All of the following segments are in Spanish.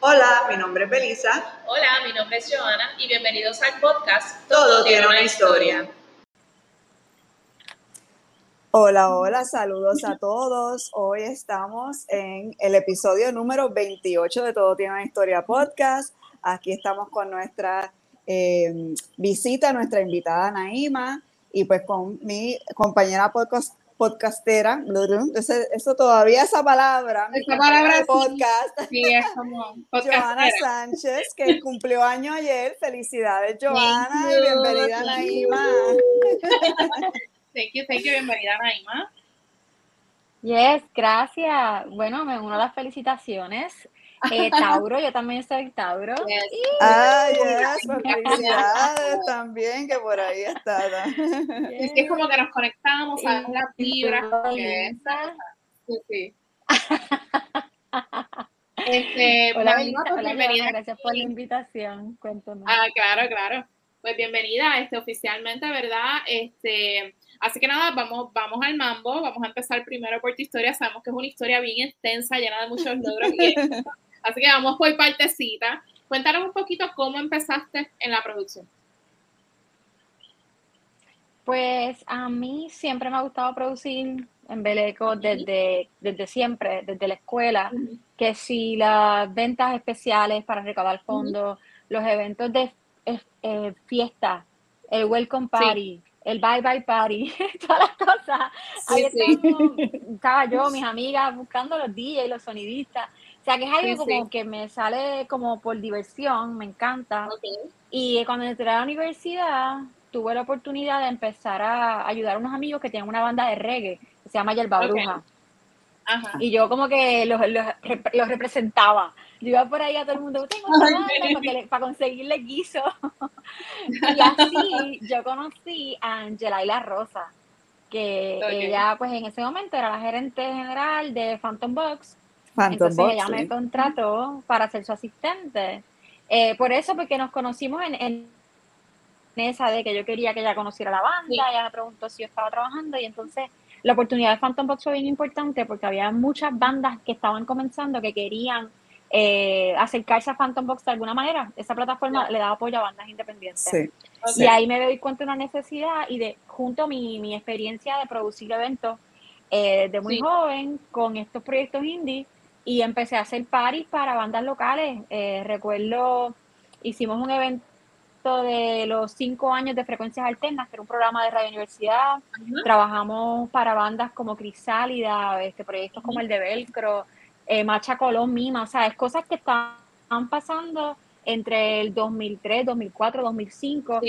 Hola, mi nombre es Belisa. Hola, mi nombre es Joana y bienvenidos al podcast Todo, tiene una historia. Hola, hola, saludos a todos. Hoy estamos en el episodio número 28 de Todo tiene una historia podcast. Aquí estamos con nuestra eh, visita, nuestra invitada Naima y pues con mi compañera podcast, podcastera, eso, todavía esa palabra, esa palabra podcast, sí, es como Joana Sánchez, que cumplió año ayer, felicidades Joana y bienvenida Naima. Thank you, thank you, bienvenida Naima. Yes, gracias. Bueno, me uno a las felicitaciones. Eh, Tauro, yo también soy Tauro. Ah, yes, pues felicidades también, que por ahí está. Es que es como que nos conectamos a las vibras. Sí, sí. Este, hola, pues, bienvenida. gracias por la invitación. Cuéntame. Ah, claro, claro. Pues bienvenida, este, oficialmente, ¿verdad? Este, así que nada, vamos, vamos al mambo. Vamos a empezar primero por tu historia. Sabemos que es una historia bien extensa, llena de muchos logros. Así que vamos por partecita. Cuéntanos un poquito cómo empezaste en la producción. Pues a mí siempre me ha gustado producir en Beleco desde, desde siempre, desde la escuela, que si las ventas especiales para recaudar fondos, los eventos de eh, fiesta, el welcome party, el bye bye party, todas las cosas. Ahí estaba yo, mis amigas, buscando los DJs, los sonidistas sea, que es algo como que me sale como por diversión, me encanta. Y cuando entré a la universidad, tuve la oportunidad de empezar a ayudar a unos amigos que tienen una banda de reggae, que se llama Yerba Bruja. Y yo como que los, los, representaba. Yo iba por ahí a todo el mundo, tengo una banda para, conseguirle guiso. y así yo conocí a Angela y la Rosa, que ella pues en ese momento era la gerente general de Phantom Box entonces ella me contrató para ser su asistente. Eh, por eso, porque nos conocimos en, en, esa de que yo quería que ella conociera la banda, ella me preguntó si yo estaba trabajando y entonces la oportunidad de Phantom Box fue bien importante porque había muchas bandas que estaban comenzando que querían eh, acercarse a Phantom Box de alguna manera. Esa plataforma le daba apoyo a bandas independientes. Y ahí me doy cuenta de una necesidad y de junto a mi, mi experiencia de producir eventos eh, de muy joven con estos proyectos indie, y empecé a hacer parties para bandas locales. Eh, recuerdo, hicimos un evento de los cinco años de frecuencias alternas, que era un programa de Radio Universidad. Trabajamos para bandas como Crisálida, este, proyectos como el de Velcro, eh, Macha Colón, Mima, o sea, es cosas que están pasando entre el 2003, 2004, 2005.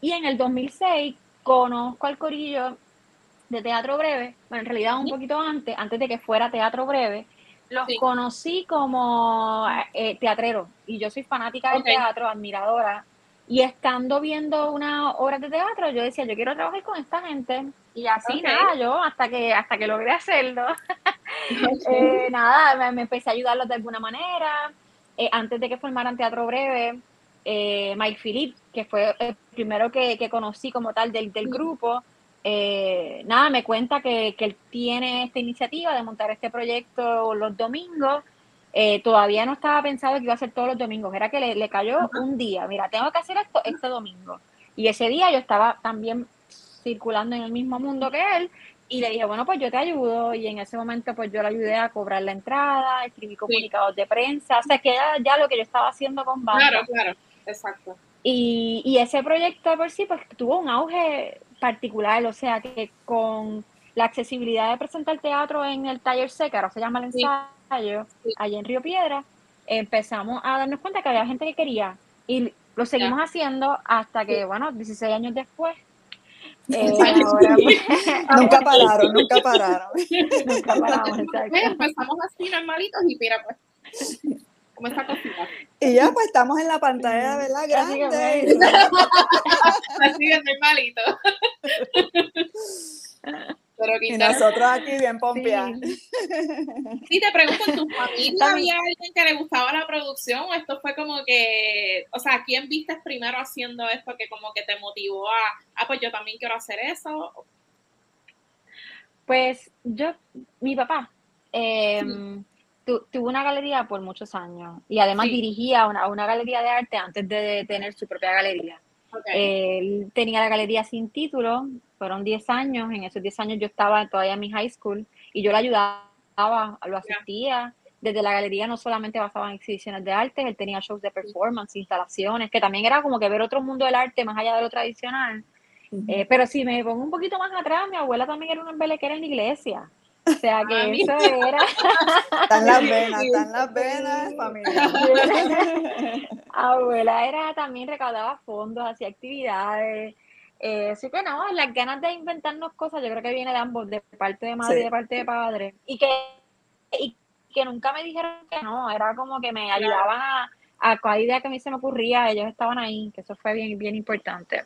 Y en el 2006 conozco al corillo de Teatro Breve, bueno, en realidad un poquito antes, antes de que fuera Teatro Breve, los conocí como eh, teatreros y yo soy fanática del teatro, admiradora. Y estando viendo una obra de teatro, yo decía, yo quiero trabajar con esta gente. Y así nada, yo hasta que hasta que logré hacerlo. Eh, nada, me, empecé a ayudarlos de alguna manera. Eh, antes de que formaran Teatro Breve, Mike Philip, que fue el primero que, que conocí como tal del, del grupo, eh, nada, me cuenta que, él tiene esta iniciativa de montar este proyecto los domingos. Eh, todavía no estaba pensado que iba a ser todos los domingos, era que le, cayó un día. Mira, tengo que hacer esto este domingo. Y ese día yo estaba también circulando en el mismo mundo que él y le dije, bueno, pues yo te ayudo. Y en ese momento, pues yo le ayudé a cobrar la entrada, escribí comunicados de prensa, o sea, que era ya lo que yo estaba haciendo con banda. Claro, claro, exacto. Y, y ese proyecto por sí, pues tuvo un auge particular, o sea que con la accesibilidad de presentar teatro en el taller seca, ahora se llama el ensayo, allá en Río Piedra, empezamos a darnos cuenta que había gente que quería. Y lo seguimos haciendo hasta que, bueno, 16 años después. Eh, nunca pararon, nunca pararon. nunca paramos, Empezamos así normalitos y mira, pues como esta cosita. Y ya pues estamos en la pantalla, ¿verdad? Grande. Así de normalito. Pero y nosotros aquí bien pompeados. Sí. te pregunto, ¿en tu familia había alguien que le gustaba la producción o esto fue como que, o sea, ¿quién viste primero haciendo esto que como que te motivó a, ah, pues yo también quiero hacer eso? Pues yo, mi papá, eh, tuve una galería por muchos años y además dirigía una, una, galería de arte antes de, tener su propia galería. Él tenía la galería sin título, fueron 10 años, en esos 10 años yo estaba todavía en mi high school y yo le ayudaba, lo asistía. Desde la galería no solamente basaba en exhibiciones de arte, él tenía shows de performance, instalaciones, que también era como que ver otro mundo del arte más allá de lo tradicional. Eh, pero si me pongo un poquito más atrás, mi abuela también era una embelequera en la iglesia. O sea que eso era. Están las venas, están las venas familiares. Abuela era también recaudaba fondos, hacía actividades. Eh, así que no, las ganas de inventarnos cosas, yo creo que viene de ambos, de parte de madre y de parte de padre. Y que, y que nunca me dijeron que no, era como que me ayudaban a, a cada idea que a mí se me ocurría, ellos estaban ahí, que eso fue bien, bien importante.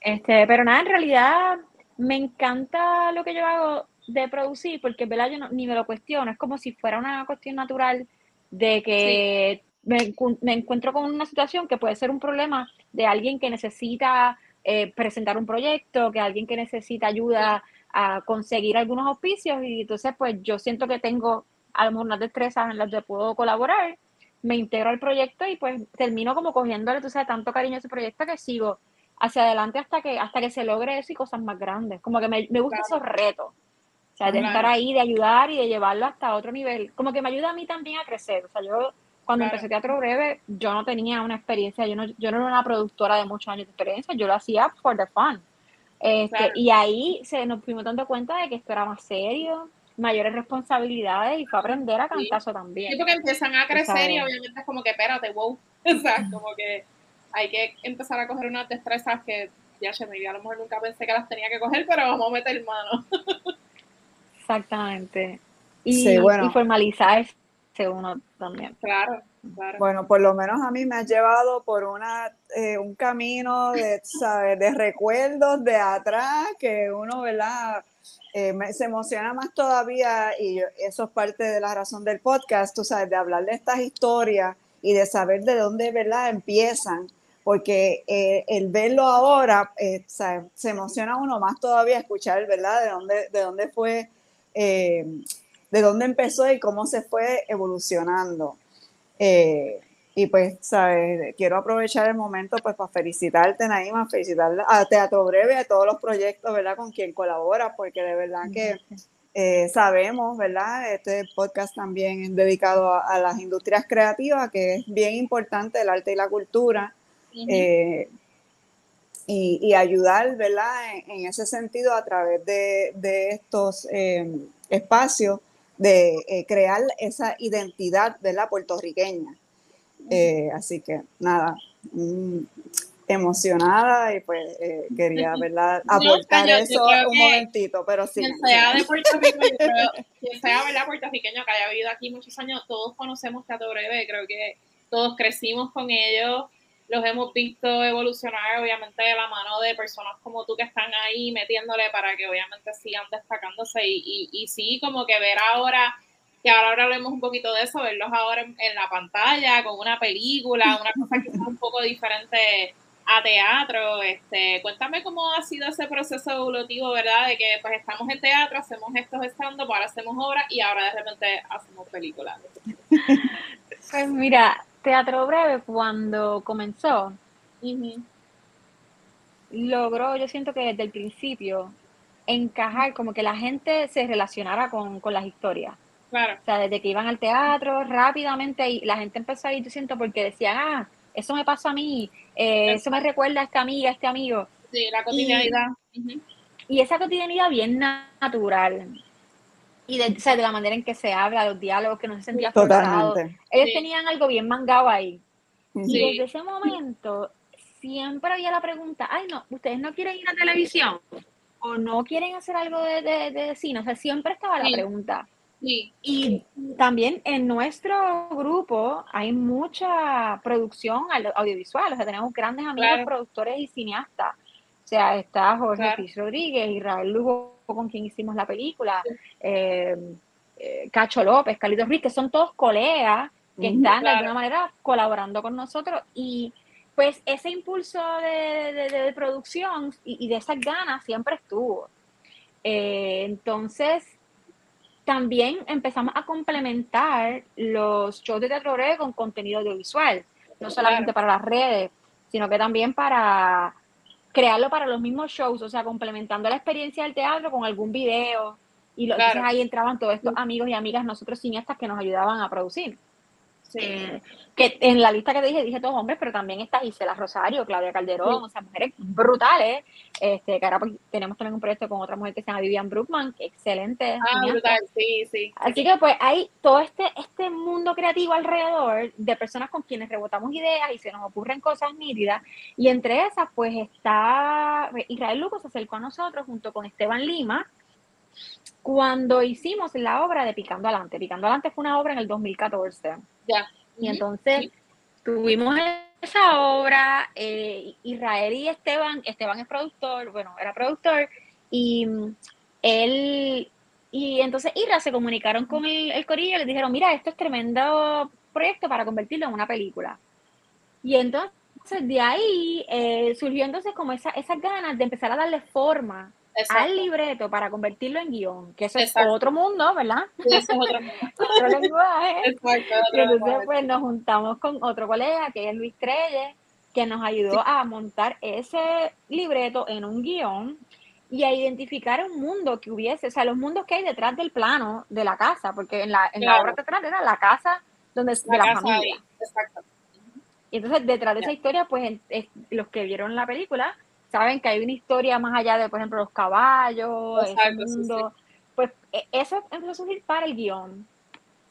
Este, pero nada, en realidad me encanta lo que yo hago de producir, porque ¿verdad? yo ni me lo cuestiono, es como si fuera una cuestión natural de que me, encuentro con una situación que puede ser un problema de alguien que necesita eh, presentar un proyecto, que alguien que necesita ayuda a conseguir algunos auspicios y entonces pues yo siento que tengo a lo mejor unas destrezas en las que puedo colaborar, me integro al proyecto y pues termino como cogiéndole, tú sabes, tanto cariño a ese proyecto que sigo hacia adelante hasta que, hasta que se logre eso y cosas más grandes. Como que me, me gustan esos retos. O sea, de estar ahí, de ayudar y de llevarlo hasta otro nivel. Como que me ayuda a mí también a crecer. O sea, yo cuando empecé teatro breve, yo no tenía una experiencia, yo no, yo no era una productora de muchos años de experiencia, yo lo hacía for the fun. Este, Y ahí se nos fuimos dando cuenta de que esto era más serio, mayores responsabilidades y fue aprender a cantazo también. Sí, porque empiezan a crecer y obviamente es como que espérate, wow. O sea, como que hay que empezar a coger unas destrezas que ya se me a lo mejor nunca pensé que las tenía que coger, pero vamos a meter mano. Exactamente. Y, y formalizarse uno también. Claro, claro. Bueno, por lo menos a mí me ha llevado por una eh, un camino de, ¿sabes? de recuerdos de atrás que uno, ¿verdad? Eh, se emociona más todavía y eso es parte de la razón del podcast, tú sabes, de hablar de estas historias y de saber de dónde, ¿verdad? Empiezan porque eh, el verlo ahora eh, se emociona uno más todavía escuchar, ¿verdad? De dónde, de dónde fue, eh, de dónde empezó y cómo se fue evolucionando. y pues, ¿sabes? Quiero aprovechar el momento pues para felicitarte, Naima, felicitar a Teatro Breve, a todos los proyectos, ¿verdad? Con quien colabora, porque de verdad que sabemos, ¿verdad? Este podcast también es dedicado a, a, las industrias creativas, que es bien importante el arte y la cultura. Eh, y, ayudar, ¿verdad? En, ese sentido, a través de, estos eh, espacios, de eh, crear esa identidad, ¿verdad? Puertorriqueña. así que, nada, mm, emocionada y pues quería, ¿verdad? Aportar eso un momentito, pero sí. Quien sea de Puerto Rico, quien sea, ¿verdad? Puertorriqueño que haya vivido aquí muchos años, todos conocemos Teatro Breve, creo que todos crecimos con ellos los hemos visto evolucionar, obviamente, de la mano de personas como tú que están ahí metiéndole para que obviamente sigan destacándose. Y, y, sí, como que ver ahora, que ahora hablemos un poquito de eso, verlos ahora en, la pantalla, con una película, una cosa que es un poco diferente a teatro. Este, cuéntame cómo ha sido ese proceso evolutivo, ¿verdad? De que pues estamos en teatro, hacemos estos stand ahora hacemos obras y ahora de repente hacemos películas. Pues mira, Teatro Breve, cuando comenzó, logró, yo siento que desde el principio, encajar, como que la gente se relacionara con, las historias. Claro. O sea, desde que iban al teatro, rápidamente, y la gente empezó a ir, yo siento, porque decían, ah, eso me pasó a mí, eh, eso me recuerda a esta amiga, a este amigo. Sí, la cotidianidad. y esa cotidianidad bien natural y de, o sea, de la manera en que se habla, los diálogos, que no se sentía forzado. Ellos tenían algo bien mangado ahí. Y desde ese momento siempre había la pregunta, ay no, ustedes no quieren ir a televisión o no quieren hacer algo de, de, cine, o sea, siempre estaba la pregunta. Y también en nuestro grupo hay mucha producción audiovisual, o sea, tenemos grandes amigos productores y cineastas. O sea, está Jorge Luis Rodríguez, Israel Lugo con quien hicimos la película, eh, eh, Cacho López, Carlitos Ruiz, que son todos colegas que están de alguna manera colaborando con nosotros. Y pues ese impulso de, producción y, de esas ganas siempre estuvo. Eh, entonces, también empezamos a complementar los shows de teatro breve con contenido audiovisual, no solamente para las redes, sino que también para crearlo para los mismos shows, o sea, complementando la experiencia del teatro con algún video. Y lo, entonces ahí entraban todos estos amigos y amigas, nosotros cineastas, que nos ayudaban a producir. Eh, que en la lista que te dije, dije todos hombres, pero también está Gisela Rosario, Claudia Calderón, o sea, mujeres brutales. Este, que ahora pues, tenemos también un proyecto con otra mujer que se llama Vivian Brookman, excelente. Ah, brutal, sí, sí. Así que pues hay todo este, este mundo creativo alrededor de personas con quienes rebotamos ideas y se nos ocurren cosas nítidas. Y entre esas, pues está Israel Lucas se acercó a nosotros junto con Esteban Lima, cuando hicimos la obra de Picando Adelante. Picando Adelante fue una obra en el 2014. Ya. Y entonces tuvimos esa obra, eh, Israel y Esteban, Esteban es productor, bueno, era productor, y mm, él, y entonces Ira se comunicaron con el, el corillo y le dijeron, mira, esto es tremendo proyecto para convertirlo en una película. Y entonces de ahí eh, surgió entonces como esa, esas ganas de empezar a darle forma al libreto para convertirlo en guion, que eso es otro mundo, ¿verdad? eso es otro mundo. otro lenguaje. Exacto, otro entonces, pues nos juntamos con otro colega, que es Luis Trelle, que nos ayudó a montar ese libreto en un guion y a identificar un mundo que hubiese, o sea, los mundos que hay detrás del plano de la casa, porque en la, en la obra teatral era la casa donde de la familia. Exacto. Y entonces detrás de esa historia, pues los que vieron la película saben que hay una historia más allá de, por ejemplo, los caballos, ese mundo. Pues e, eso empezó a surgir para el guion.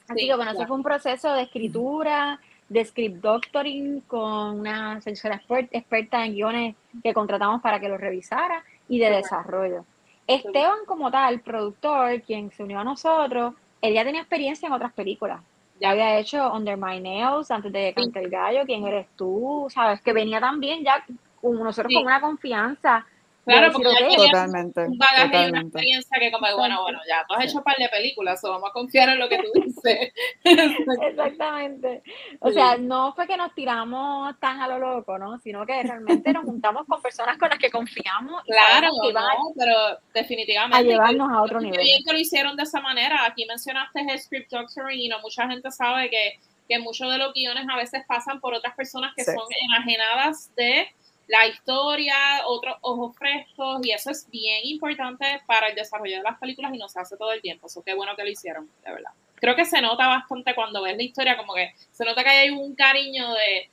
Así que bueno, eso fue un proceso de escritura, de script doctoring con una señora experta en guiones que contratamos para que lo revisara y de desarrollo. Esteban como tal, productor, quien se unió a nosotros, él ya tenía experiencia en otras películas. Ya había hecho Under My Nails antes de Cantar el Gallo, quién eres tú, sabes, que venía también ya nosotros con una confianza. Claro, porque totalmente, un bagaje y una experiencia que como, bueno, bueno, ya tú has hecho un par de películas, o vamos a confiar en lo que tú dices. Exactamente. O sea, no fue que nos tiramos tan a lo loco, ¿no? Sino que realmente nos juntamos con personas con las que confiamos. claro, que no, pero definitivamente. A llevarnos a otro nivel. bien que lo hicieron de esa manera. Aquí mencionaste el script doctoring y no mucha gente sabe que, que muchos de los guiones a veces pasan por otras personas que son enajenadas de la historia, otros ojos frescos, y eso es bien importante para el desarrollo de las películas y no se hace todo el tiempo. Eso qué bueno que lo hicieron, de verdad. Creo que se nota bastante cuando ves la historia, como que se nota que hay un cariño de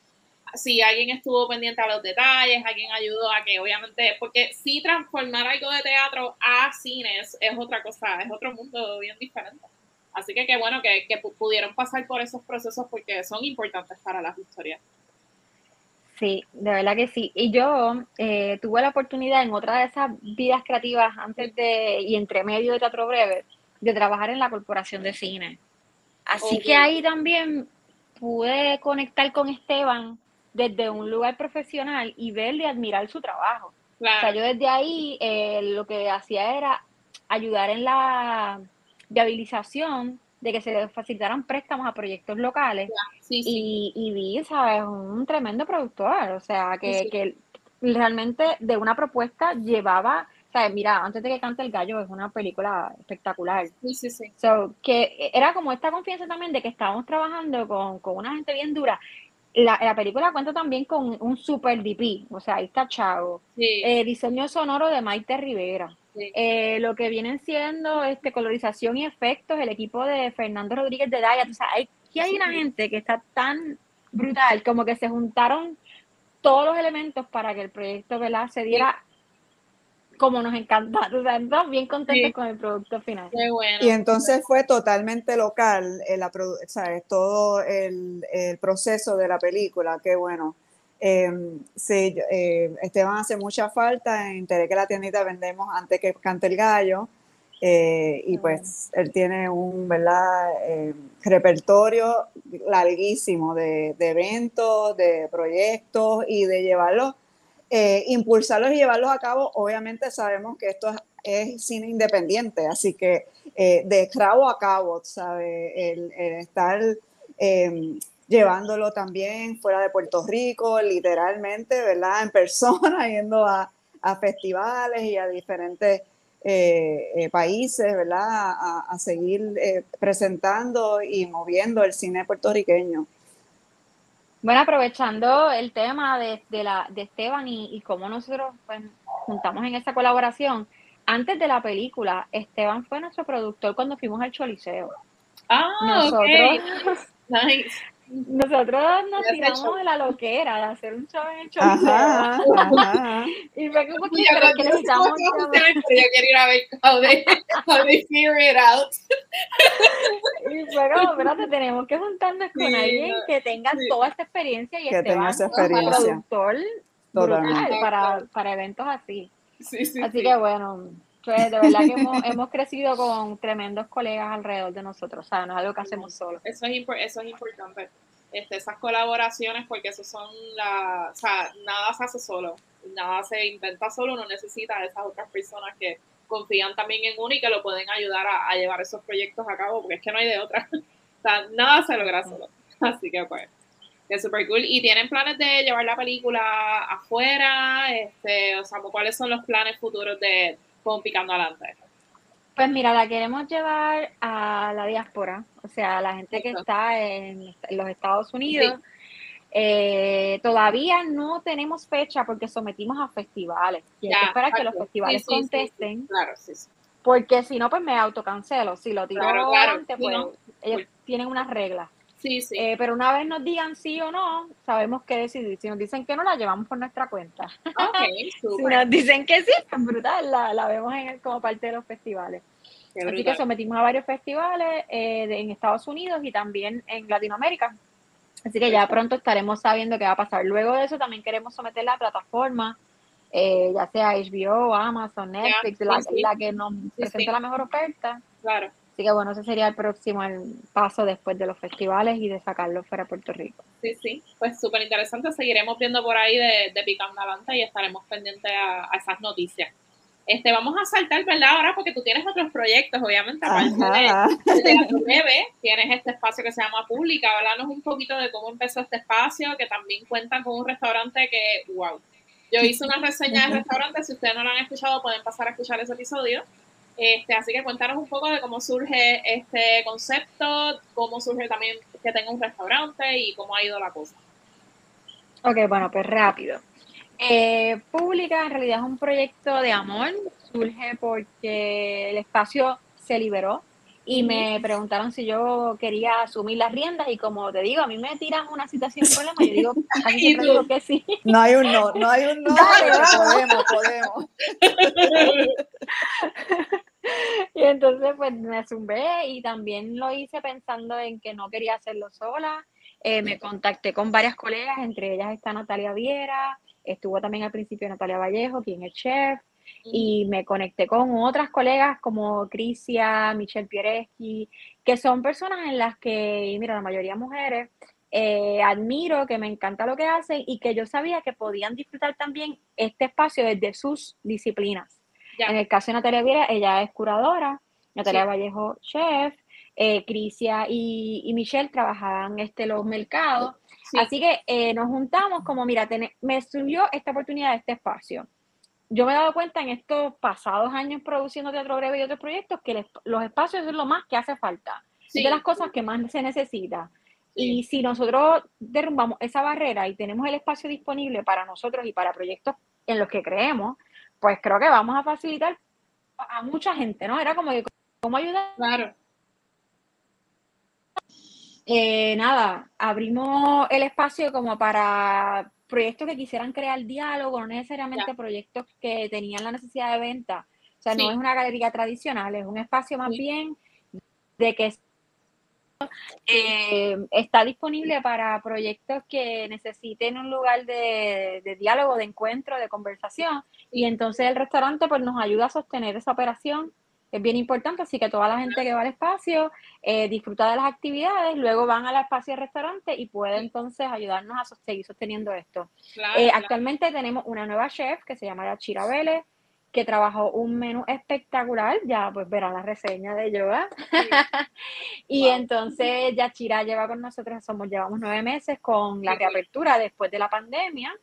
si alguien estuvo pendiente a los detalles, alguien ayudó a que obviamente, porque si transformar algo de teatro a cines es otra cosa, es otro mundo bien diferente. Así que qué bueno que, que pudieron pasar por esos procesos porque son importantes para las historias. Sí, de verdad que sí. Y yo eh, tuve la oportunidad en otra de esas vidas creativas antes de y entre medio de Teatro Breve de trabajar en la Corporación de Cine. Así que ahí también pude conectar con Esteban desde un lugar profesional y verle y admirar su trabajo. O sea, yo desde ahí eh, lo que hacía era ayudar en la viabilización de que se le facilitaran préstamos a proyectos locales. Y, y, vi, ¿sabes? Un tremendo productor, o sea, que, que realmente de una propuesta llevaba, ¿sabes? Mira, antes de que cante el gallo es una película espectacular. Sí, sí, sí. So, que era como esta confianza también de que estábamos trabajando con, con una gente bien dura. La, la, película cuenta también con un super DP, o sea, ahí está Chavo. Eh, diseño sonoro de Maite Rivera. Eh, lo que vienen siendo este, colorización y efectos, el equipo de Fernando Rodríguez de Daya, o sea, hay, aquí hay una gente que está tan brutal, como que se juntaron todos los elementos para que el proyecto ¿verdad? se diera como nos encanta, o sea, estamos bien contentos con el producto final. Y entonces fue totalmente local eh, la, todo el, el, proceso de la película, qué bueno. Eh, sí, eh, Esteban hace mucha falta. Enteré que la tiendita vendemos antes que cante el gallo. Eh, y pues él tiene un ¿verdad? Eh, repertorio larguísimo de, de, eventos, de proyectos y de llevarlos, impulsarlos y llevarlos a cabo. Obviamente sabemos que esto es, cine independiente, así que de cabo a cabo, ¿sabe? El, estar llevándolo también fuera de Puerto Rico, literalmente, ¿verdad? En persona, yendo a, festivales y a diferentes eh, eh, países, ¿verdad? A, seguir presentando y moviendo el cine puertorriqueño. Bueno, aprovechando el tema de, la, de Esteban y, cómo nosotros pues, juntamos en esa colaboración, antes de la película, Esteban fue nuestro productor cuando fuimos al Choliseo. Ah, nosotros, nice. Nosotros nos tiramos de la loquera de hacer un show en el Choliseo. y fue como que, pero que necesitamos. Yo quiero ir a ver how they, how they figure it out. y fue como, espérate, tenemos que juntarnos con alguien que tenga toda esta experiencia y que tenga esa experiencia. productor brutal para, para eventos así. Sí, sí, así que bueno, pues de verdad que hemos, hemos, crecido con tremendos colegas alrededor de nosotros, o sea, no es algo que hacemos solo. Eso es, eso es importante, este, esas colaboraciones, porque eso son la, o sea, nada se hace solo, nada se inventa solo, uno necesita a esas otras personas que confían también en uno y que lo pueden ayudar a, llevar esos proyectos a cabo, porque es que no hay de otra, o sea, nada se logra solo, así que pues es súper cool. ¿Y tienen planes de llevar la película afuera? Este, o sea, ¿cuáles son los planes futuros de, con Picando Adelante? Pues mira, la queremos llevar a la diáspora, o sea, a la gente que está en, los Estados Unidos. Eh, todavía no tenemos fecha porque sometimos a festivales. Y hay que esperar que los festivales contesten. claro, sí, Porque si no, pues me autocancelo. Si lo tiro antes, pues ellos tienen unas reglas. Sí, sí. Eh, pero una vez nos digan sí o no, sabemos qué decidir. Si nos dicen que no, la llevamos por nuestra cuenta. Okay, si nos dicen que sí, pues brutal, la, la vemos en como parte de los festivales. Así que sometimos a varios festivales eh, en Estados Unidos y también en Latinoamérica. Así que ya pronto estaremos sabiendo qué va a pasar. Luego de eso también queremos someter la plataforma, eh, ya sea HBO, Amazon, Netflix, la, que nos presente la mejor oferta. Claro. Así que bueno, ese sería el próximo paso después de los festivales y de sacarlo fuera de Puerto Rico. Sí, sí, pues súper interesante. Seguiremos viendo por ahí de, de Picando Adelante y estaremos pendientes a, esas noticias. Este, vamos a saltar, ¿verdad? Ahora porque tú tienes otros proyectos, obviamente, aparte de, de bebé, tienes este espacio que se llama Pública. Háblanos un poquito de cómo empezó este espacio, que también cuentan con un restaurante que, wow. Yo hice una reseña del restaurante, si ustedes no lo han escuchado, pueden pasar a escuchar ese episodio. Este, así que cuéntanos un poco de cómo surge este concepto, cómo surge también que tenga un restaurante y cómo ha ido la cosa. Ok, bueno, pues rápido. Eh, Pública en realidad es un proyecto de amor, surge porque el espacio se liberó y me preguntaron si yo quería asumir las riendas y como te digo, a mí me tiran una situación de problema, yo digo, así digo que sí. No hay un no, no hay un no, podemos, podemos. y entonces pues me zumbé y también lo hice pensando en que no quería hacerlo sola. Eh, me contacté con varias colegas, entre ellas está Natalia Viera, estuvo también al principio Natalia Vallejo, quien es chef, y me conecté con otras colegas como Crisia, Michelle Piereschi, que son personas en las que, mira, la mayoría mujeres, eh, admiro, que me encanta lo que hacen y que yo sabía que podían disfrutar también este espacio desde sus disciplinas. En el caso de Natalia Viera, ella es curadora, Natalia Vallejo, chef, eh, Crisia y, Michelle trabajaban este, los mercados. Así que eh, nos juntamos como, mira, me surgió esta oportunidad de este espacio. Yo me he dado cuenta en estos pasados años produciendo teatro breve y otros proyectos que los espacios es lo más que hace falta, es de las cosas que más se necesita. Y si nosotros derrumbamos esa barrera y tenemos el espacio disponible para nosotros y para proyectos en los que creemos, pues creo que vamos a facilitar a mucha gente, ¿no? Era como que, ¿cómo ayudar? Claro. Eh, nada, abrimos el espacio como para proyectos que quisieran crear diálogo, no necesariamente proyectos que tenían la necesidad de venta. O sea, no es una galería tradicional, es un espacio más bien de que eh, está disponible para proyectos que necesiten un lugar de, de, diálogo, de encuentro, de conversación. Y entonces el restaurante pues nos ayuda a sostener esa operación es bien importante, así que toda la gente que va al espacio eh, disfruta de las actividades, luego van al espacio del restaurante y puede entonces ayudarnos a seguir sosteniendo esto. Eh, actualmente tenemos una nueva chef que se llama Yachira Vélez, que trabajó un menú espectacular, ya pues verán la reseña de yoga. y entonces Yachira lleva con nosotros, somos, llevamos nueve meses con la reapertura después de la pandemia.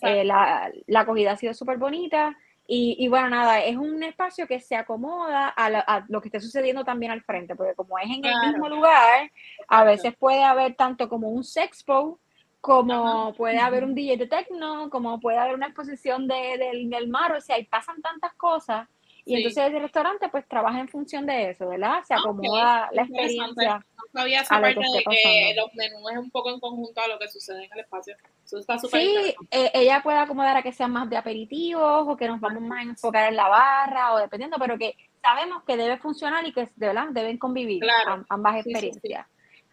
Eh, la, la acogida ha sido súper bonita Y, y, bueno, nada, es un espacio que se acomoda a, lo que esté sucediendo también al frente, porque como es en el mismo lugar, a veces puede haber tanto como un sexpo, como puede haber un DJ de techno, como puede haber una exposición de, del mar, o sea, y pasan tantas cosas y entonces el restaurante pues trabaja en función de eso, ¿verdad? Se acomoda la experiencia. No sabía esa parte de que los menús es un poco en conjunto a lo que sucede en el espacio. Eso está súper Sí, eh, ella puede acomodar a que sean más de aperitivos o que nos vamos más a enfocar en la barra o dependiendo, pero que sabemos que debe funcionar y que de verdad deben convivir ambas experiencias.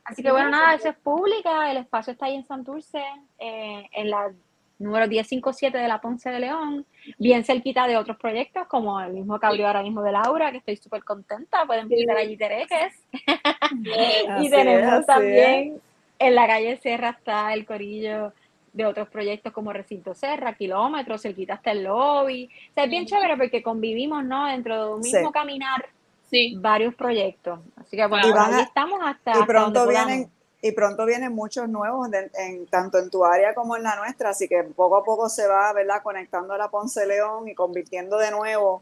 Así que bueno, nada, eso es pública, el espacio está ahí en Santurce, eh, en la número 1057 de la Ponce de León, bien cerquita de otros proyectos, como el mismo que abrió ahora mismo de Laura, que estoy súper contenta, pueden visitar allí Tereques. y tenemos también en la calle Serra está el corillo de otros proyectos como Recinto Serra, Kilómetros, cerquita hasta el lobby. O sea, es bien chévere porque convivimos, ¿no? Dentro de un mismo caminar varios proyectos. Así que bueno, ahí estamos hasta. Y pronto vienen y pronto vienen muchos nuevos, en, tanto en tu área como en la nuestra, así que poco a poco se va, ¿verdad?, conectando a la Ponce León y convirtiendo de nuevo,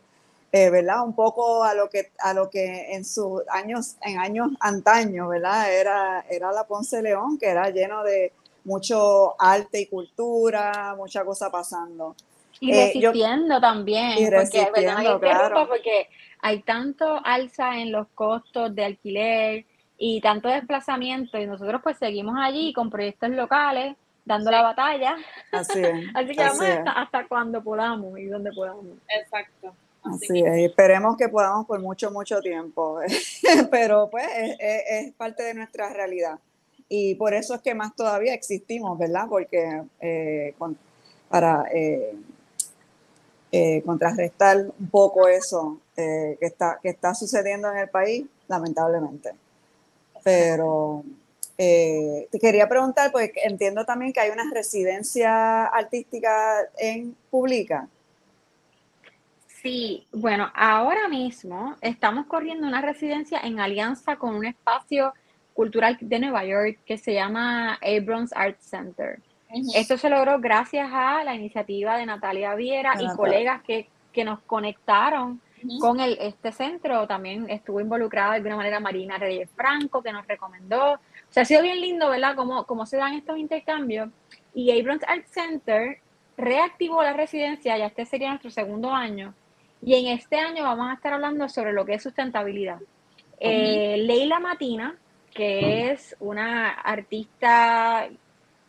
eh, ¿verdad?, un poco a lo que, a lo que en sus años, en años antaños, ¿verdad?, era, era la Ponce León, que era lleno de mucho arte y cultura, mucha cosa pasando. Y eh, resistiendo también, y resistiendo, porque, claro. porque hay tanto alza en los costos de alquiler, y tanto desplazamiento y nosotros pues seguimos allí con proyectos locales dando la batalla. Así es. Así que vamos hasta, cuando podamos y donde podamos. Exacto. Así, es, esperemos que podamos por mucho, mucho tiempo, pero pues es, parte de nuestra realidad. Y por eso es que más todavía existimos, ¿verdad? Porque eh, para eh, eh, contrarrestar un poco eso que, está, que está sucediendo en el país, lamentablemente. Pero eh, te quería preguntar, porque entiendo también que hay una residencia artística en Pública. Sí, bueno, ahora mismo estamos corriendo una residencia en alianza con un espacio cultural de Nueva York que se llama Abrams Art Center. Esto se logró gracias a la iniciativa de Natalia Viera y colegas que, que nos conectaron con el, este centro. También estuvo involucrada de alguna manera Marina Reyes Franco, que nos recomendó. O sea, ha sido bien lindo, ¿verdad? Cómo, cómo se dan estos intercambios. Y Abrams Art Center reactivó la residencia, ya este sería nuestro segundo año. Y en este año vamos a estar hablando sobre lo que es sustentabilidad. Eh, Leila Matina, que es una artista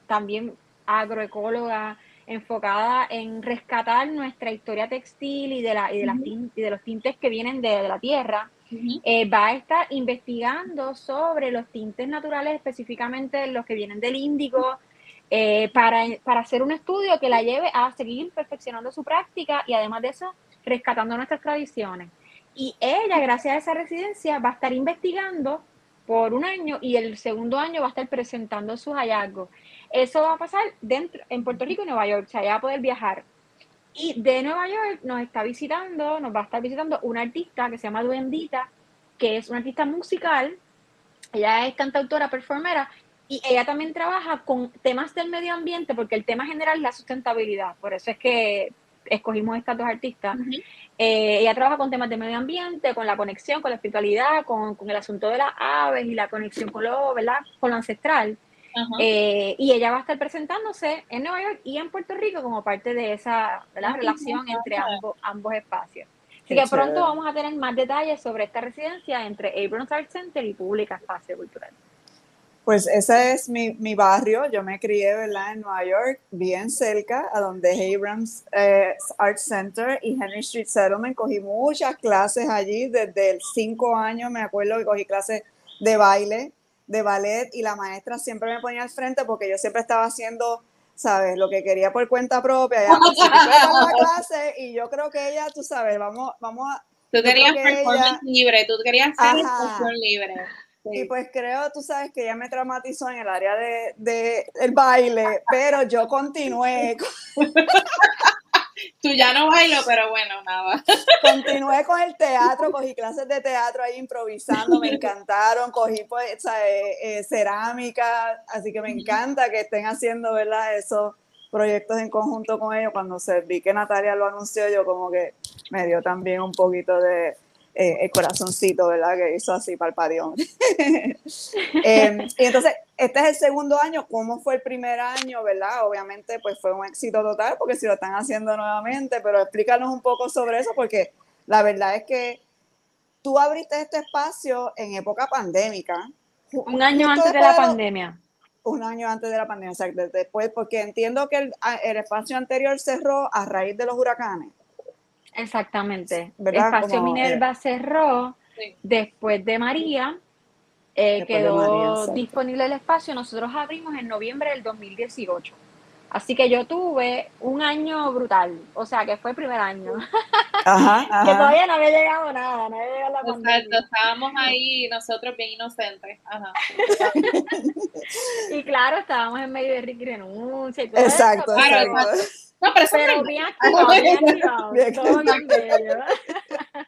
también agroecóloga, enfocada en rescatar nuestra historia textil y de, la, y de, las de los tintes que vienen de, la tierra. Eh, va a estar investigando sobre los tintes naturales, específicamente los que vienen del índigo, eh, para, para hacer un estudio que la lleve a seguir perfeccionando su práctica y además de eso, rescatando nuestras tradiciones. Y ella, gracias a esa residencia, va a estar investigando por un año y el segundo año va a estar presentando sus hallazgos. Eso va a pasar dentro, en Puerto Rico y Nueva York, o sea, ya va a poder viajar. Y de Nueva York nos está visitando, nos va a estar visitando una artista que se llama Duendita, que es una artista musical, ella es cantautora, performera, y ella también trabaja con temas del medio ambiente, porque el tema general es la sustentabilidad, por eso es que escogimos estas dos artistas. Eh, ella trabaja con temas de medio ambiente, con la conexión, con la espiritualidad, con, con, el asunto de las aves y la conexión con lo, ¿verdad? Con lo ancestral. Eh, y ella va a estar presentándose en Nueva York y en Puerto Rico como parte de esa relación entre ambos, ambos espacios. Así que pronto vamos a tener más detalles sobre esta residencia entre Abrams Art Center y Pública Espacio Cultural. Pues ese es mi, mi, barrio. Yo me crié ¿verdad? en Nueva York, bien cerca, a donde Abrams eh, Art Center y Henry Street Settlement. Cogí muchas clases allí, desde el cinco años me acuerdo que cogí clases de baile de ballet y la maestra siempre me ponía al frente porque yo siempre estaba haciendo, ¿sabes? Lo que quería por cuenta propia. Ya, la clase y yo creo que ella, tú sabes, vamos, vamos a... Tú querías performance libre, tú querías hacer libre. Y pues creo, tú sabes que ella me traumatizó en el área de, de el baile, pero yo continué. Tú ya no bailo, pero bueno, nada. Continué con el teatro, cogí clases de teatro ahí improvisando, me encantaron, cogí pues, eh, eh, cerámica, así que me encanta que estén haciendo, ¿verdad? Eso, proyectos en conjunto con ellos, cuando se vi que Natalia lo anunció, yo como que me dio también un poquito de eh, el corazoncito, ¿verdad? Que hizo así el parión. Em, y entonces, este es el segundo año, ¿cómo fue el primer año, verdad? Obviamente, pues fue un éxito total, porque si lo están haciendo nuevamente, pero explícanos un poco sobre eso, porque la verdad es que tú abriste este espacio en época pandémica. Un año antes de la pandemia. Un año antes de la pandemia, o sea, después, porque entiendo que el, el espacio anterior cerró a raíz de los huracanes. Exactamente. El espacio Minerva eh, cerró después de María. Eh, quedó disponible el espacio. Nosotros abrimos en noviembre del 2018. Así que yo tuve un año brutal, o sea, que fue el primer año. Ajá, que todavía no había llegado nada, no había llegado la Exacto, estábamos ahí nosotros bien inocentes. Ajá. y claro, estábamos en medio de Ricky renuncia y todo exacto, Exacto. No, pero, pero bien activado, bien activado, todo bien bello.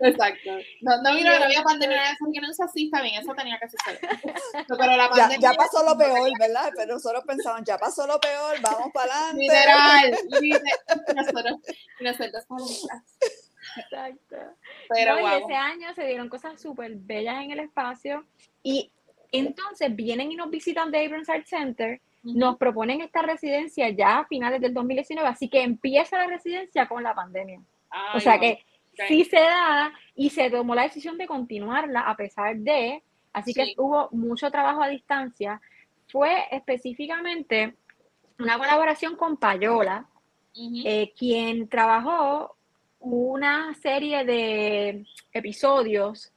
Exacto. No, no vino, no había pandemia, eso que no es así, está bien, eso tenía que suceder. Pero la pandemia ya, ya pasó lo peor, ¿verdad? Pero nosotros pensamos, ya pasó lo peor, vamos para adelante. Literal, literal. Nosotros, nosotros Exacto. Pero no, y ese año se dieron cosas súper bellas en el espacio y entonces vienen y nos visitan de Abrams Art Center nos proponen esta residencia ya a finales del 2019, así que empieza la residencia con la pandemia. o sea que sí se da y se tomó la decisión de continuarla a pesar de, así que hubo mucho trabajo a distancia. Fue específicamente una colaboración con Payola, eh, quien trabajó una serie de episodios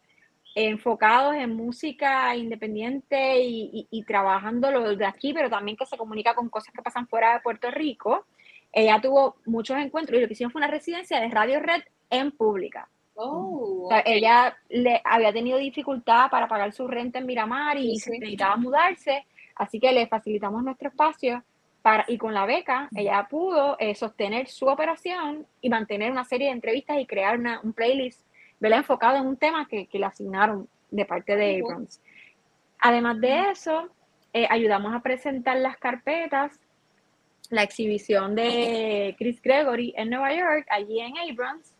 enfocados en música independiente y, y, trabajando lo de aquí, pero también que se comunica con cosas que pasan fuera de Puerto Rico. Ella tuvo muchos encuentros y lo que hicieron fue una residencia de Radio Red en pública. Oh, ella le había tenido dificultad para pagar su renta en Miramar y necesitaba mudarse, así que le facilitamos nuestro espacio para, y con la beca ella pudo eh, sostener su operación y mantener una serie de entrevistas y crear una, un playlist ¿verdad? enfocado en un tema que, que le asignaron de parte de Abrams. Además de eso, eh, ayudamos a presentar las carpetas, la exhibición de Chris Gregory en Nueva York, allí en Abrams,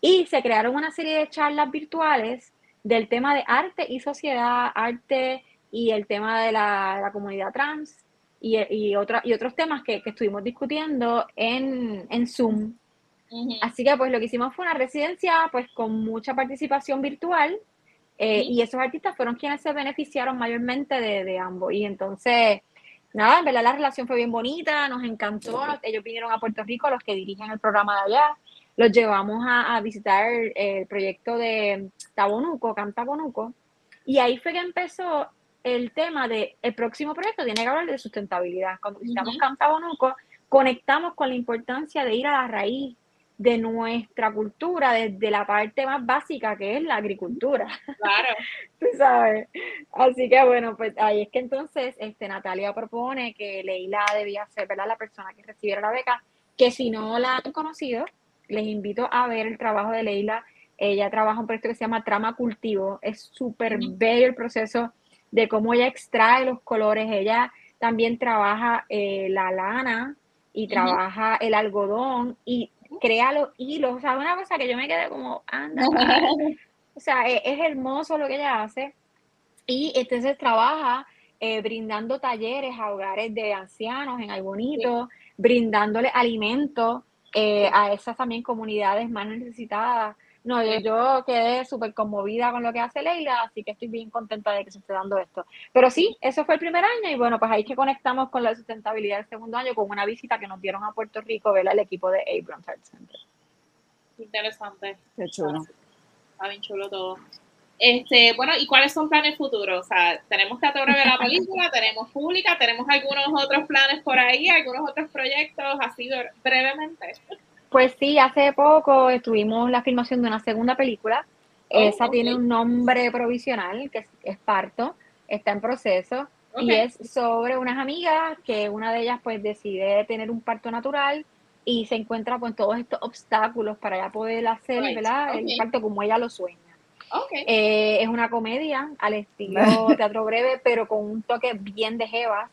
y se crearon una serie de charlas virtuales del tema de arte y sociedad, arte y el tema de la, comunidad trans y, y, y otros temas que, que estuvimos discutiendo en, en Zoom Así que pues lo que hicimos fue una residencia pues con mucha participación virtual eh, y esos artistas fueron quienes se beneficiaron mayormente de, ambos. Y entonces, nada, en verdad la relación fue bien bonita, nos encantó, ellos vinieron a Puerto Rico, los que dirigen el programa de allá, los llevamos a, visitar el proyecto de Tabonuco, Cantabonuco, y ahí fue que empezó el tema de el próximo proyecto tiene que hablar de sustentabilidad. Cuando visitamos Cantabonuco, conectamos con la importancia de ir a la raíz de nuestra cultura desde la parte más básica que es la agricultura. Claro. Tú sabes. Así que bueno, pues ahí es que entonces este, Natalia propone que Leila debía ser ¿verdad? la persona que recibiera la beca, que si no la han conocido, les invito a ver el trabajo de Leila. Ella trabaja un proyecto que se llama Trama Cultivo. Es súper bello el proceso de cómo ella extrae los colores. Ella también trabaja eh, la lana y trabaja el algodón y crea los hilos, o sea, una cosa que yo me quedé como, anda, o sea, e, es, hermoso lo que ella hace. Y entonces trabaja eh, brindando talleres a hogares de ancianos en Albonito, brindándole alimento eh, a esas también comunidades más necesitadas. No, yo, quedé súper conmovida con lo que hace Leila, así que estoy bien contenta de que se esté dando esto. Pero sí, eso fue el primer año y bueno, pues ahí que conectamos con la sustentabilidad del segundo año con una visita que nos dieron a Puerto Rico, ver al equipo de Abrams Art Center. Interesante. Qué chulo. Está bien chulo todo. Este, bueno, ¿y cuáles son planes futuros? O sea, tenemos que ver la película, tenemos pública, tenemos algunos otros planes por ahí, algunos otros proyectos, así brevemente. Pues sí, hace poco estuvimos la filmación de una segunda película. Oh, Esa tiene un nombre provisional, que es, Parto, está en proceso. Y es sobre unas amigas que una de ellas pues decide tener un parto natural y se encuentra con todos estos obstáculos para ya poder hacer ¿verdad? el parto como ella lo sueña. Eh, es una comedia al estilo teatro breve, pero con un toque bien de jeva.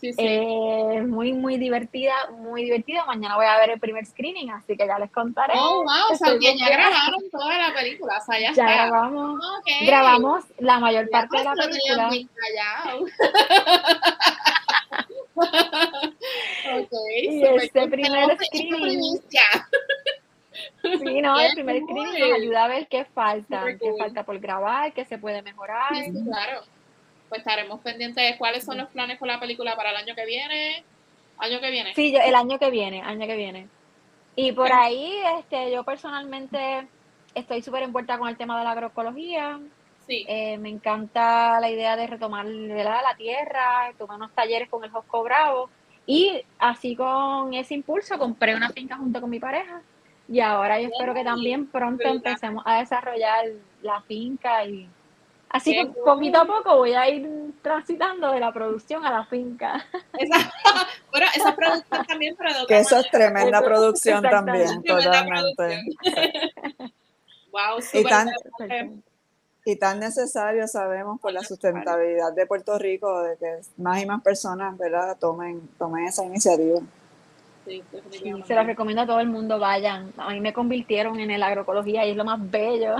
Sí, sí. Eh, muy, muy divertida, muy divertida. Mañana voy a ver el primer screening, así que ya les contaré. oh, wow, o sea, Estoy que ya grabaron toda la película, o sea, ya, Ya está. grabamos, grabamos la mayor Ya, parte de la película. bien callado. ok, Y este primer screening-. Sí, no, el primer screening nos ayuda a ver qué falta, qué cool. falta por grabar, qué se puede mejorar. Sí, claro. Pues estaremos pendientes de cuáles son los planes con la película para el año que viene. Año que viene. Sí, yo, el año que viene, año que viene. Y por ahí, este, yo personalmente estoy súper envuelta con el tema de la agroecología. Sí. Eh, me encanta la idea de retomar ¿verdad? la tierra, tomar unos talleres con el Josco Bravo. Y así con ese impulso compré una finca junto con mi pareja. Y ahora yo espero que también pronto empecemos a desarrollar la finca y así Qué que poquito a poco voy a ir transitando de la producción a la finca. Esa- bueno, esa producción también, pero Que eso es tremenda producción también, totalmente. Wow, Y tan, y tan necesario sabemos por la sustentabilidad de Puerto Rico de que más y más personas, ¿verdad?, tomen, tomen esa iniciativa. Sí, se los recomiendo a todo el mundo, vayan. A mí me convirtieron en el agroecología y es lo más bello.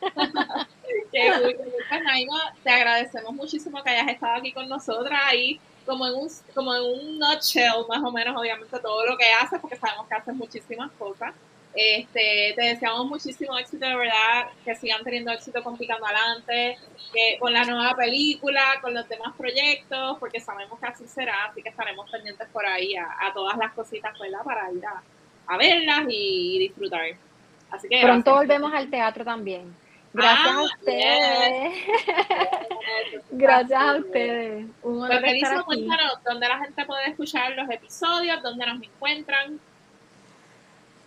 Pues, Naima, te agradecemos muchísimo que hayas estado aquí con nosotras ahí, como en un, como en un nutshell, más o menos, obviamente, todo lo que haces, porque sabemos que haces muchísimas cosas. Este, te deseamos muchísimo éxito, de verdad, que sigan teniendo éxito con Picando Adelante, que con la nueva película, con los demás proyectos, porque sabemos que así será, así que estaremos pendientes por ahí a, a todas las cositas, ¿verdad? Para ir a, a verlas y disfrutar. Así que Pronto gracias. volvemos al teatro también. Gracias Ah, a ustedes. Gracias a ustedes. Un Pues honor estar aquí. dónde la gente puede escuchar los episodios, dónde nos encuentran.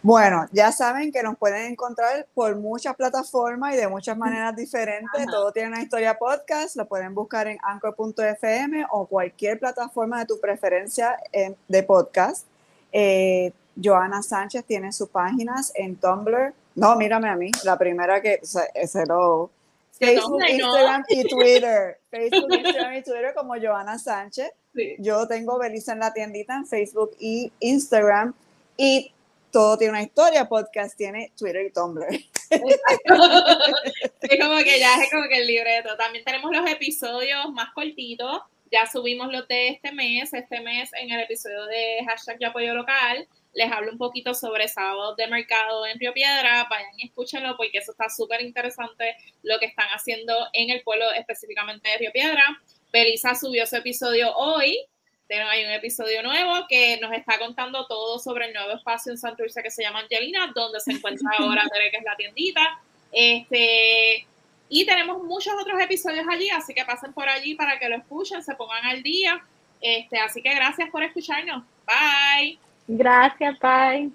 Bueno, ya saben que nos pueden encontrar por muchas plataformas y de muchas maneras diferentes. Ajá. Todo tiene una historia podcast. Lo pueden buscar en anchor.fm o cualquier plataforma de tu preferencia eh, de podcast. Eh, Joana Sánchez tiene sus páginas en Tumblr. No, mírame a mí, la primera que se, se lo. Que Facebook. Instagram y Twitter. Facebook, Instagram y Twitter como Joana Sánchez. Sí. Yo tengo Belisa en la tiendita en Facebook y Instagram. Y todo tiene una historia. Podcast tiene Twitter y Tumblr. Es como que ya es como que el libreto. También tenemos los episodios más cortitos. Ya subimos los de este mes. Este mes en el episodio de hashtag Yo Apoyo Local les hablo un poquito sobre sábados de mercado en Río Piedra. Vayan y escúchenlo porque eso está súper interesante lo que están haciendo en el pueblo específicamente de Río Piedra. Belisa subió su episodio hoy. Hay un episodio nuevo que nos está contando todo sobre el nuevo espacio en Santurce que se llama Angelina, donde se encuentra ahora Tere, que es la tiendita. Este, y tenemos muchos otros episodios allí, así que pasen por allí para que lo escuchen, se pongan al día. Este, así que gracias por escucharnos. Bye. Gracias, bye.